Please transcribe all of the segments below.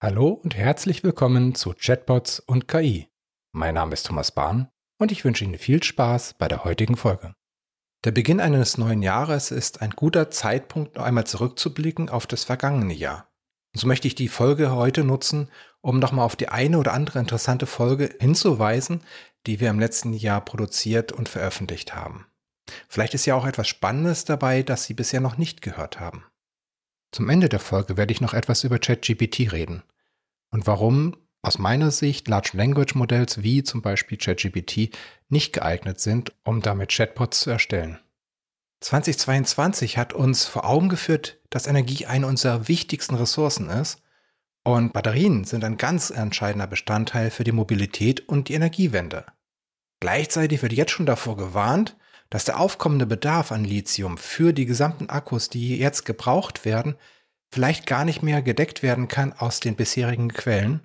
Hallo und herzlich willkommen zu Chatbots und KI. Mein Name ist Thomas Bahn und ich wünsche Ihnen viel Spaß bei der heutigen Folge. Der Beginn eines neuen Jahres ist ein guter Zeitpunkt, noch einmal zurückzublicken auf das vergangene Jahr. So möchte ich die Folge heute nutzen, um nochmal auf die eine oder andere interessante Folge hinzuweisen, die wir im letzten Jahr produziert und veröffentlicht haben. Vielleicht ist ja auch etwas Spannendes dabei, das Sie bisher noch nicht gehört haben. Zum Ende der Folge werde ich noch etwas über ChatGPT reden und warum aus meiner Sicht Large Language Models wie zum Beispiel ChatGPT nicht geeignet sind, um damit Chatbots zu erstellen. 2022 hat uns vor Augen geführt, dass Energie eine unserer wichtigsten Ressourcen ist und Batterien sind ein ganz entscheidender Bestandteil für die Mobilität und die Energiewende. Gleichzeitig wird jetzt schon davor gewarnt, dass der aufkommende Bedarf an Lithium für die gesamten Akkus, die jetzt gebraucht werden, vielleicht gar nicht mehr gedeckt werden kann aus den bisherigen Quellen.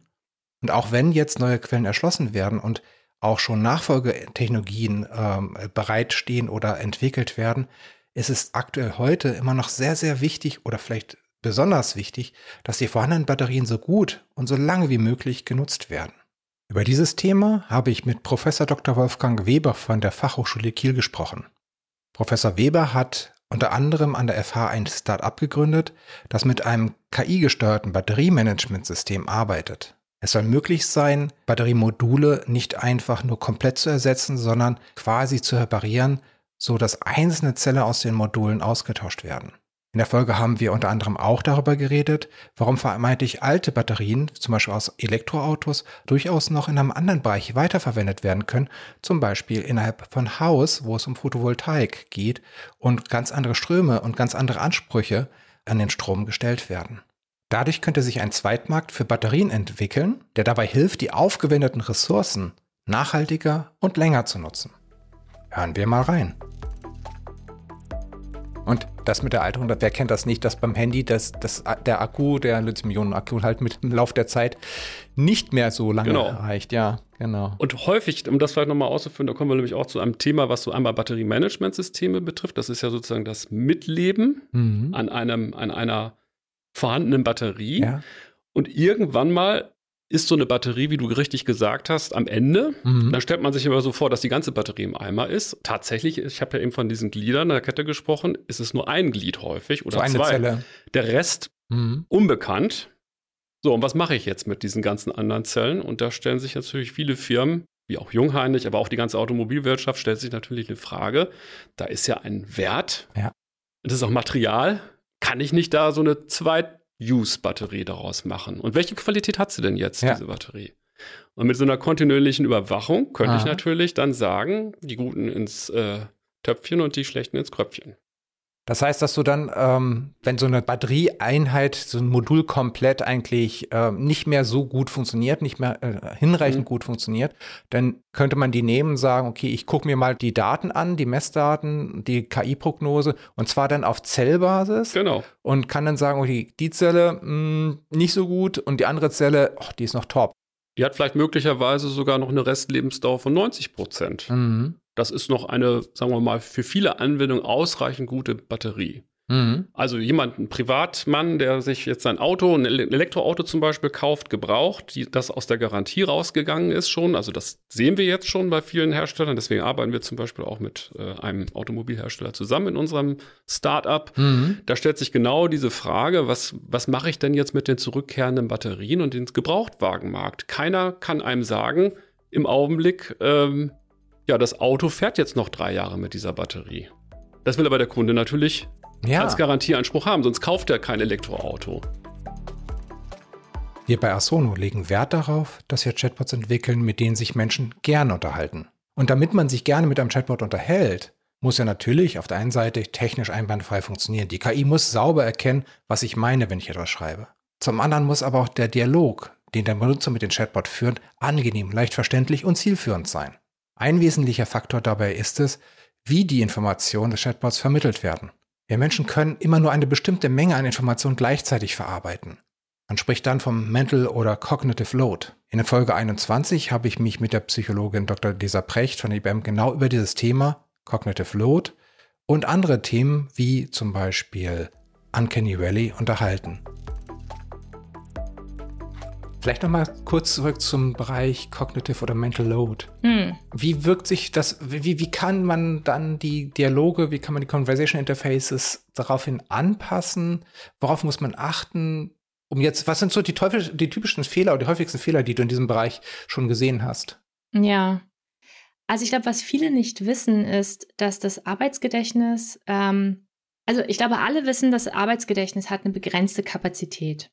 Und auch wenn jetzt neue Quellen erschlossen werden und auch schon Nachfolgetechnologien ähm, bereitstehen oder entwickelt werden, ist es aktuell heute immer noch sehr, sehr wichtig oder vielleicht besonders wichtig, dass die vorhandenen Batterien so gut und so lange wie möglich genutzt werden. Über dieses Thema habe ich mit Professor Dr. Wolfgang Weber von der Fachhochschule Kiel gesprochen. Professor Weber hat unter anderem an der FH ein Start-up gegründet, das mit einem KI-gesteuerten Batteriemanagementsystem arbeitet. Es soll möglich sein, Batteriemodule nicht einfach nur komplett zu ersetzen, sondern quasi zu reparieren, so dass einzelne Zellen aus den Modulen ausgetauscht werden. In der Folge haben wir unter anderem auch darüber geredet, warum vermeintlich alte Batterien, zum Beispiel aus Elektroautos, durchaus noch in einem anderen Bereich weiterverwendet werden können, zum Beispiel innerhalb von Haus, wo es um Photovoltaik geht und ganz andere Ströme und ganz andere Ansprüche an den Strom gestellt werden. Dadurch könnte sich ein Zweitmarkt für Batterien entwickeln, der dabei hilft, die aufgewendeten Ressourcen nachhaltiger und länger zu nutzen. Hören wir mal rein. Und das mit der Alterung, wer kennt das nicht, dass beim Handy das, das, der Akku, der Lithium-Ionen-Akku halt mit dem Lauf der Zeit nicht mehr so lange genau. reicht. Ja, genau. Und häufig, um das vielleicht nochmal auszuführen, da kommen wir nämlich auch zu einem Thema, was so einmal Batteriemanagementsysteme betrifft. Das ist ja sozusagen das Mitleben mhm. an einem, an einer vorhandenen Batterie. Ja. Und irgendwann mal ist so eine Batterie, wie du richtig gesagt hast, am Ende. Mhm. Dann stellt man sich immer so vor, dass die ganze Batterie im Eimer ist. Tatsächlich, ich habe ja eben von diesen Gliedern der Kette gesprochen, ist es nur ein Glied häufig oder so eine zwei. Zelle. Der Rest mhm. unbekannt. So, und was mache ich jetzt mit diesen ganzen anderen Zellen? Und da stellen sich natürlich viele Firmen, wie auch Jungheinrich, aber auch die ganze Automobilwirtschaft, stellt sich natürlich eine Frage. Da ist ja ein Wert. Ja. Das ist auch Material. Kann ich nicht da so eine Zweit Use-Batterie daraus machen. Und welche Qualität hat sie denn jetzt, ja. diese Batterie? Und mit so einer kontinuierlichen Überwachung könnte Aha. ich natürlich dann sagen, die Guten ins äh, Töpfchen und die Schlechten ins Kröpfchen. Das heißt, dass du dann, ähm, wenn so eine Batterieeinheit, so ein Modul komplett eigentlich ähm, nicht mehr so gut funktioniert, nicht mehr äh, hinreichend mhm. gut funktioniert, dann könnte man die nehmen und sagen, okay, ich gucke mir mal die Daten an, die Messdaten, die KI-Prognose und zwar dann auf Zellbasis. Genau. Und kann dann sagen, okay, die Zelle mh, hm, nicht so gut und die andere Zelle, oh, die ist noch top. Die hat vielleicht möglicherweise sogar noch eine Restlebensdauer von 90 Prozent. Mhm. Das ist noch eine, sagen wir mal, für viele Anwendungen ausreichend gute Batterie. Mhm. Also jemand, ein Privatmann, der sich jetzt sein Auto, ein Elektroauto zum Beispiel kauft, gebraucht, die, das aus der Garantie rausgegangen ist schon. Also das sehen wir jetzt schon bei vielen Herstellern. Deswegen arbeiten wir zum Beispiel auch mit äh, einem Automobilhersteller zusammen in unserem Startup. Mhm. Da stellt sich genau diese Frage, was, was mache ich denn jetzt mit den zurückkehrenden Batterien und den Gebrauchtwagenmarkt? Keiner kann einem sagen, im Augenblick, ähm, ja, das Auto fährt jetzt noch drei Jahre mit dieser Batterie. Das will aber der Kunde natürlich ja. als Garantieanspruch haben, sonst kauft er kein Elektroauto. Wir bei Asono legen Wert darauf, dass wir Chatbots entwickeln, mit denen sich Menschen gerne unterhalten. Und damit man sich gerne mit einem Chatbot unterhält, muss er natürlich auf der einen Seite technisch einwandfrei funktionieren. Die KI muss sauber erkennen, was ich meine, wenn ich etwas schreibe. Zum anderen muss aber auch der Dialog, den der Benutzer mit dem Chatbot führt, angenehm, leicht verständlich und zielführend sein. Ein wesentlicher Faktor dabei ist es, wie die Informationen des Chatbots vermittelt werden. Wir Menschen können immer nur eine bestimmte Menge an Informationen gleichzeitig verarbeiten. Man spricht dann vom Mental oder Cognitive Load. In der Folge 21 habe ich mich mit der Psychologin Dr. Lisa Precht von IBM genau über dieses Thema Cognitive Load und andere Themen wie zum Beispiel Uncanny Valley unterhalten. Vielleicht noch mal kurz zurück zum Bereich Cognitive oder Mental Load. Hm. Wie wirkt sich das, wie, wie kann man dann die Dialoge, wie kann man die Conversation Interfaces daraufhin anpassen? Worauf muss man achten? Um jetzt, was sind so die, Teufel, die typischen Fehler oder die häufigsten Fehler, die du in diesem Bereich schon gesehen hast? Ja. Also ich glaube, was viele nicht wissen, ist, dass das Arbeitsgedächtnis, ähm, also ich glaube, alle wissen, das Arbeitsgedächtnis hat eine begrenzte Kapazität.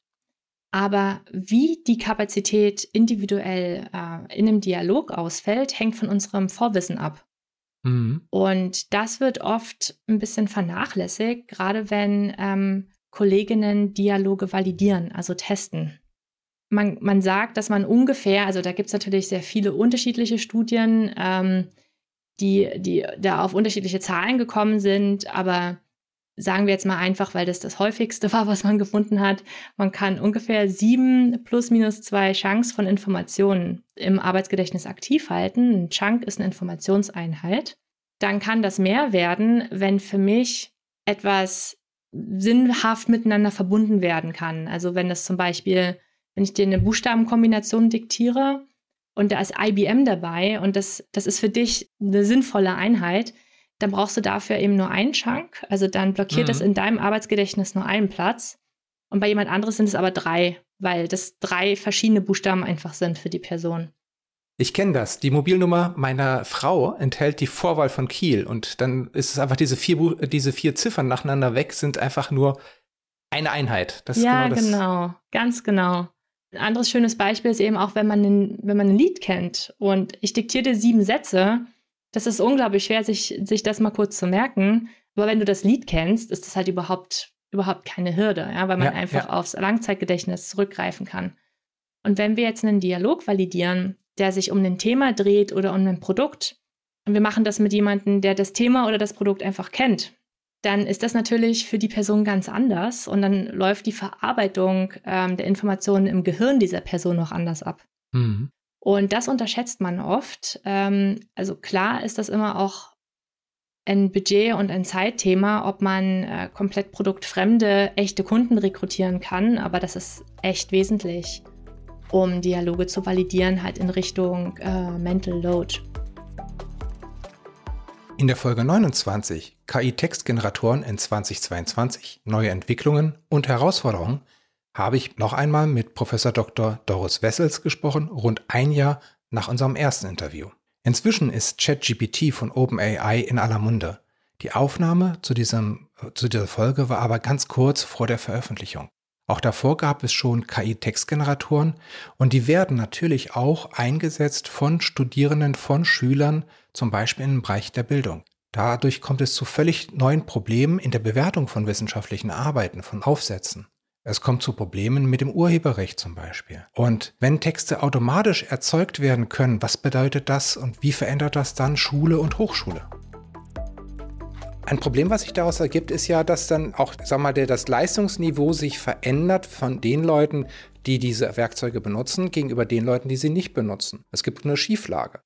Aber wie die Kapazität individuell äh, in einem Dialog ausfällt, hängt von unserem Vorwissen ab. Mhm. Und das wird oft ein bisschen vernachlässigt, gerade wenn ähm, Kolleginnen Dialoge validieren, also testen. Man, man sagt, dass man ungefähr, also da gibt es natürlich sehr viele unterschiedliche Studien, ähm, die, die da auf unterschiedliche Zahlen gekommen sind, aber sagen wir jetzt mal einfach, weil das das häufigste war, was man gefunden hat, man kann ungefähr sieben plus minus zwei Chunks von Informationen im Arbeitsgedächtnis aktiv halten. Ein Chunk ist eine Informationseinheit. Dann kann das mehr werden, wenn für mich etwas sinnhaft miteinander verbunden werden kann. Also wenn das zum Beispiel, wenn ich dir eine Buchstabenkombination diktiere und da ist IBM dabei und das, das ist für dich eine sinnvolle Einheit, dann brauchst du dafür eben nur einen Chunk. Also dann blockiert mhm. es in deinem Arbeitsgedächtnis nur einen Platz. Und bei jemand anderes sind es aber drei, weil das drei verschiedene Buchstaben einfach sind für die Person. Ich kenne das. Die Mobilnummer meiner Frau enthält die Vorwahl von Kiel und dann ist es einfach diese vier, diese vier Ziffern nacheinander weg, sind einfach nur eine Einheit. Das ja, genau, genau, ganz genau. Ein anderes schönes Beispiel ist eben auch, wenn man, ein, wenn man ein Lied kennt und ich diktiere dir sieben Sätze das ist unglaublich schwer, sich, sich das mal kurz zu merken. Aber wenn du das Lied kennst, ist das halt überhaupt, überhaupt keine Hürde, ja, weil man ja, einfach ja. aufs Langzeitgedächtnis zurückgreifen kann. Und wenn wir jetzt einen Dialog validieren, der sich um ein Thema dreht oder um ein Produkt, und wir machen das mit jemandem, der das Thema oder das Produkt einfach kennt, dann ist das natürlich für die Person ganz anders und dann läuft die Verarbeitung ähm, der Informationen im Gehirn dieser Person noch anders ab. Mhm. Und das unterschätzt man oft. Ähm, also klar ist das immer auch ein Budget- und ein Zeitthema, ob man äh, komplett produktfremde, echte Kunden rekrutieren kann, aber das ist echt wesentlich, um Dialoge zu validieren, halt in Richtung äh, Mental Load. In der Folge 29 KI-Textgeneratoren in 2022, neue Entwicklungen und Herausforderungen habe ich noch einmal mit Professor Dr. Doris Wessels gesprochen, rund ein Jahr nach unserem ersten Interview. Inzwischen ist ChatGPT von OpenAI in aller Munde. Die Aufnahme zu, diesem, zu dieser Folge war aber ganz kurz vor der Veröffentlichung. Auch davor gab es schon KI-Textgeneratoren und die werden natürlich auch eingesetzt von Studierenden, von Schülern, zum Beispiel im Bereich der Bildung. Dadurch kommt es zu völlig neuen Problemen in der Bewertung von wissenschaftlichen Arbeiten, von Aufsätzen. Es kommt zu Problemen mit dem Urheberrecht zum Beispiel. Und wenn Texte automatisch erzeugt werden können, was bedeutet das und wie verändert das dann Schule und Hochschule? Ein Problem, was sich daraus ergibt, ist ja, dass dann auch, sag mal, der, das Leistungsniveau sich verändert von den Leuten, die diese Werkzeuge benutzen, gegenüber den Leuten, die sie nicht benutzen. Es gibt eine Schieflage.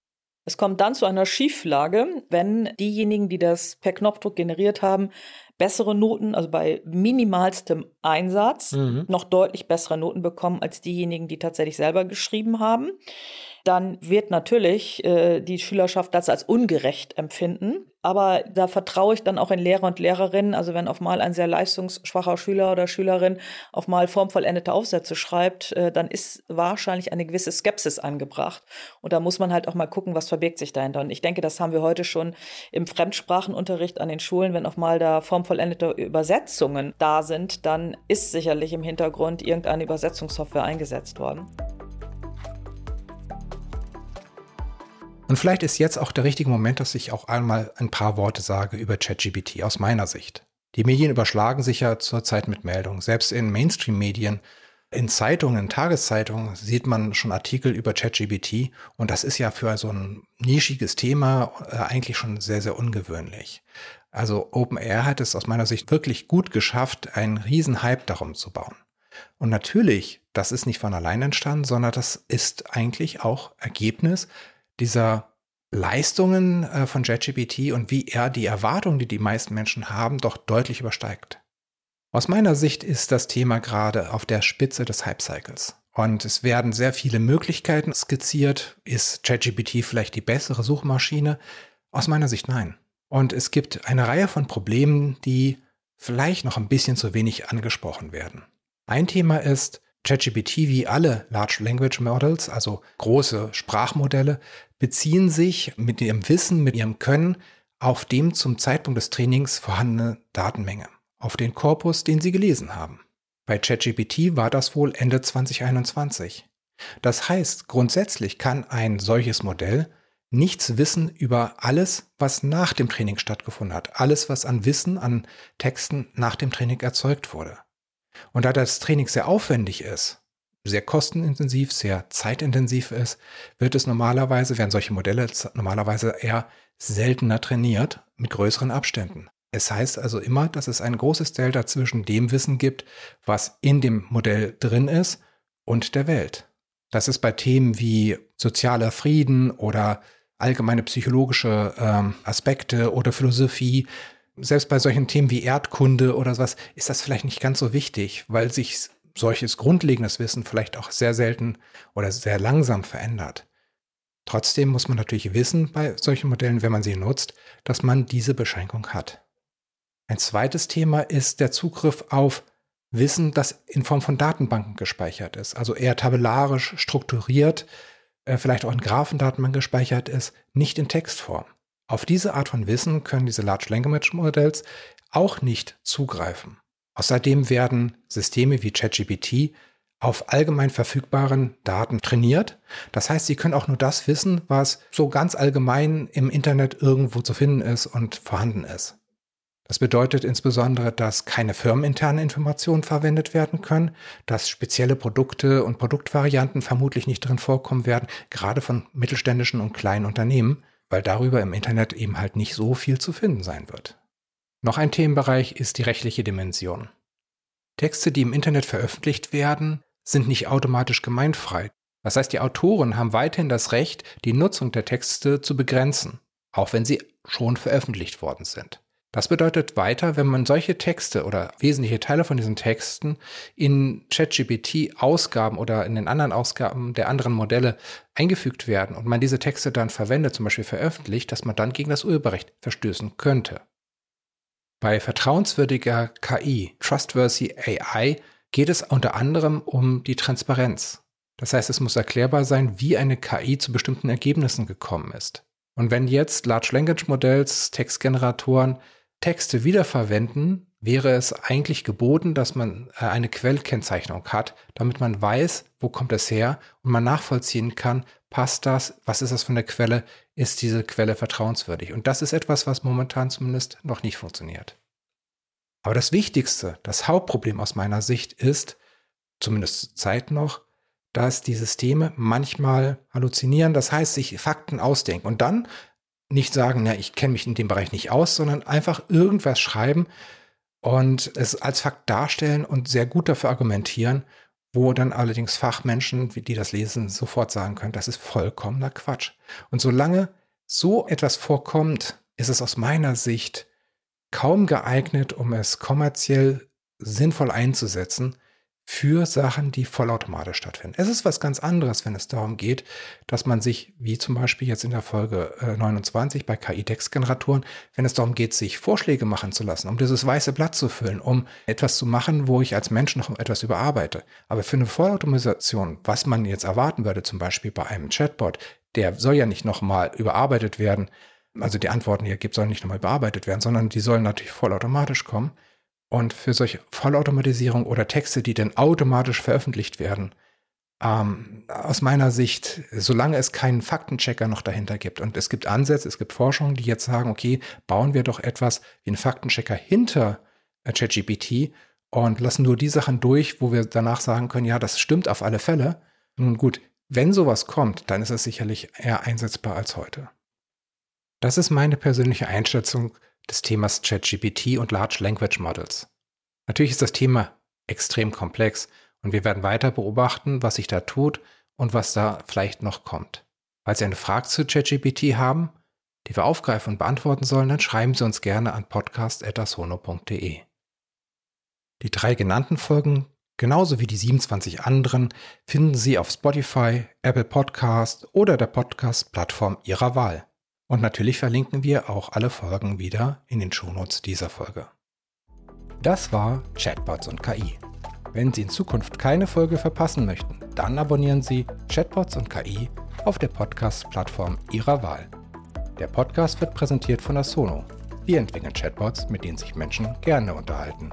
Es kommt dann zu einer Schieflage, wenn diejenigen, die das per Knopfdruck generiert haben, bessere Noten, also bei minimalstem Einsatz, mhm. noch deutlich bessere Noten bekommen als diejenigen, die tatsächlich selber geschrieben haben dann wird natürlich äh, die Schülerschaft das als ungerecht empfinden. Aber da vertraue ich dann auch in Lehrer und Lehrerinnen. Also wenn auf mal ein sehr leistungsschwacher Schüler oder Schülerin auf mal formvollendete Aufsätze schreibt, äh, dann ist wahrscheinlich eine gewisse Skepsis angebracht. Und da muss man halt auch mal gucken, was verbirgt sich dahinter. Und ich denke, das haben wir heute schon im Fremdsprachenunterricht an den Schulen. Wenn auf mal da formvollendete Übersetzungen da sind, dann ist sicherlich im Hintergrund irgendeine Übersetzungssoftware eingesetzt worden. Und vielleicht ist jetzt auch der richtige Moment, dass ich auch einmal ein paar Worte sage über ChatGPT aus meiner Sicht. Die Medien überschlagen sich ja zurzeit mit Meldungen. Selbst in Mainstream-Medien, in Zeitungen, in Tageszeitungen sieht man schon Artikel über ChatGPT. Und das ist ja für so ein nischiges Thema äh, eigentlich schon sehr, sehr ungewöhnlich. Also OpenAir hat es aus meiner Sicht wirklich gut geschafft, einen riesen Hype darum zu bauen. Und natürlich, das ist nicht von allein entstanden, sondern das ist eigentlich auch Ergebnis dieser Leistungen äh, von JetGPT und wie er die Erwartungen, die die meisten Menschen haben, doch deutlich übersteigt. Aus meiner Sicht ist das Thema gerade auf der Spitze des Hype-Cycles. Und es werden sehr viele Möglichkeiten skizziert. Ist ChatGPT vielleicht die bessere Suchmaschine? Aus meiner Sicht nein. Und es gibt eine Reihe von Problemen, die vielleicht noch ein bisschen zu wenig angesprochen werden. Ein Thema ist, ChatGPT wie alle Large Language Models, also große Sprachmodelle, beziehen sich mit ihrem Wissen, mit ihrem Können auf dem zum Zeitpunkt des Trainings vorhandene Datenmenge, auf den Korpus, den sie gelesen haben. Bei ChatGPT war das wohl Ende 2021. Das heißt, grundsätzlich kann ein solches Modell nichts wissen über alles, was nach dem Training stattgefunden hat, alles, was an Wissen, an Texten nach dem Training erzeugt wurde. Und da das Training sehr aufwendig ist, sehr kostenintensiv, sehr zeitintensiv ist, wird es normalerweise, werden solche Modelle normalerweise eher seltener trainiert mit größeren Abständen. Es heißt also immer, dass es ein großes Delta zwischen dem Wissen gibt, was in dem Modell drin ist und der Welt. Das ist bei Themen wie sozialer Frieden oder allgemeine psychologische ähm, Aspekte oder Philosophie, selbst bei solchen Themen wie Erdkunde oder sowas, ist das vielleicht nicht ganz so wichtig, weil sich solches grundlegendes Wissen vielleicht auch sehr selten oder sehr langsam verändert. Trotzdem muss man natürlich wissen bei solchen Modellen, wenn man sie nutzt, dass man diese Beschränkung hat. Ein zweites Thema ist der Zugriff auf Wissen, das in Form von Datenbanken gespeichert ist, also eher tabellarisch strukturiert, äh, vielleicht auch in Graphendatenbanken gespeichert ist, nicht in Textform. Auf diese Art von Wissen können diese Large Language Models auch nicht zugreifen. Außerdem werden Systeme wie ChatGPT auf allgemein verfügbaren Daten trainiert. Das heißt, sie können auch nur das wissen, was so ganz allgemein im Internet irgendwo zu finden ist und vorhanden ist. Das bedeutet insbesondere, dass keine firmeninterne Informationen verwendet werden können, dass spezielle Produkte und Produktvarianten vermutlich nicht drin vorkommen werden, gerade von mittelständischen und kleinen Unternehmen, weil darüber im Internet eben halt nicht so viel zu finden sein wird. Noch ein Themenbereich ist die rechtliche Dimension. Texte, die im Internet veröffentlicht werden, sind nicht automatisch gemeinfrei. Das heißt, die Autoren haben weiterhin das Recht, die Nutzung der Texte zu begrenzen, auch wenn sie schon veröffentlicht worden sind. Das bedeutet weiter, wenn man solche Texte oder wesentliche Teile von diesen Texten in ChatGPT-Ausgaben oder in den anderen Ausgaben der anderen Modelle eingefügt werden und man diese Texte dann verwendet, zum Beispiel veröffentlicht, dass man dann gegen das Urheberrecht verstößen könnte. Bei vertrauenswürdiger KI, Trustworthy AI, geht es unter anderem um die Transparenz. Das heißt, es muss erklärbar sein, wie eine KI zu bestimmten Ergebnissen gekommen ist. Und wenn jetzt Large Language Models, Textgeneratoren Texte wiederverwenden, wäre es eigentlich geboten, dass man äh, eine Quellkennzeichnung hat, damit man weiß, wo kommt es her und man nachvollziehen kann, passt das, was ist das für eine Quelle, ist diese Quelle vertrauenswürdig. Und das ist etwas, was momentan zumindest noch nicht funktioniert. Aber das Wichtigste, das Hauptproblem aus meiner Sicht ist, zumindest zur Zeit noch, dass die Systeme manchmal halluzinieren, das heißt sich Fakten ausdenken und dann nicht sagen, ja, ich kenne mich in dem Bereich nicht aus, sondern einfach irgendwas schreiben und es als Fakt darstellen und sehr gut dafür argumentieren, wo dann allerdings Fachmenschen, die das lesen, sofort sagen können, das ist vollkommener Quatsch. Und solange so etwas vorkommt, ist es aus meiner Sicht kaum geeignet, um es kommerziell sinnvoll einzusetzen, für Sachen, die vollautomatisch stattfinden. Es ist was ganz anderes, wenn es darum geht, dass man sich, wie zum Beispiel jetzt in der Folge 29 äh, bei KI-Textgeneratoren, wenn es darum geht, sich Vorschläge machen zu lassen, um dieses weiße Blatt zu füllen, um etwas zu machen, wo ich als Mensch noch etwas überarbeite. Aber für eine Vollautomatisation, was man jetzt erwarten würde, zum Beispiel bei einem Chatbot, der soll ja nicht nochmal überarbeitet werden, also die Antworten, die er gibt, sollen nicht nochmal überarbeitet werden, sondern die sollen natürlich vollautomatisch kommen. Und für solche Vollautomatisierung oder Texte, die dann automatisch veröffentlicht werden, ähm, aus meiner Sicht, solange es keinen Faktenchecker noch dahinter gibt und es gibt Ansätze, es gibt Forschungen, die jetzt sagen, okay, bauen wir doch etwas wie einen Faktenchecker hinter äh, ChatGPT und lassen nur die Sachen durch, wo wir danach sagen können, ja, das stimmt auf alle Fälle. Nun gut, wenn sowas kommt, dann ist es sicherlich eher einsetzbar als heute. Das ist meine persönliche Einschätzung des Themas ChatGPT und Large Language Models. Natürlich ist das Thema extrem komplex und wir werden weiter beobachten, was sich da tut und was da vielleicht noch kommt. Falls Sie eine Frage zu ChatGPT haben, die wir aufgreifen und beantworten sollen, dann schreiben Sie uns gerne an podcast.asono.de. Die drei genannten Folgen Genauso wie die 27 anderen finden Sie auf Spotify, Apple Podcast oder der Podcast-Plattform Ihrer Wahl. Und natürlich verlinken wir auch alle Folgen wieder in den Shownotes dieser Folge. Das war Chatbots und KI. Wenn Sie in Zukunft keine Folge verpassen möchten, dann abonnieren Sie Chatbots und KI auf der Podcast-Plattform Ihrer Wahl. Der Podcast wird präsentiert von Asono. Wir entwickeln Chatbots, mit denen sich Menschen gerne unterhalten.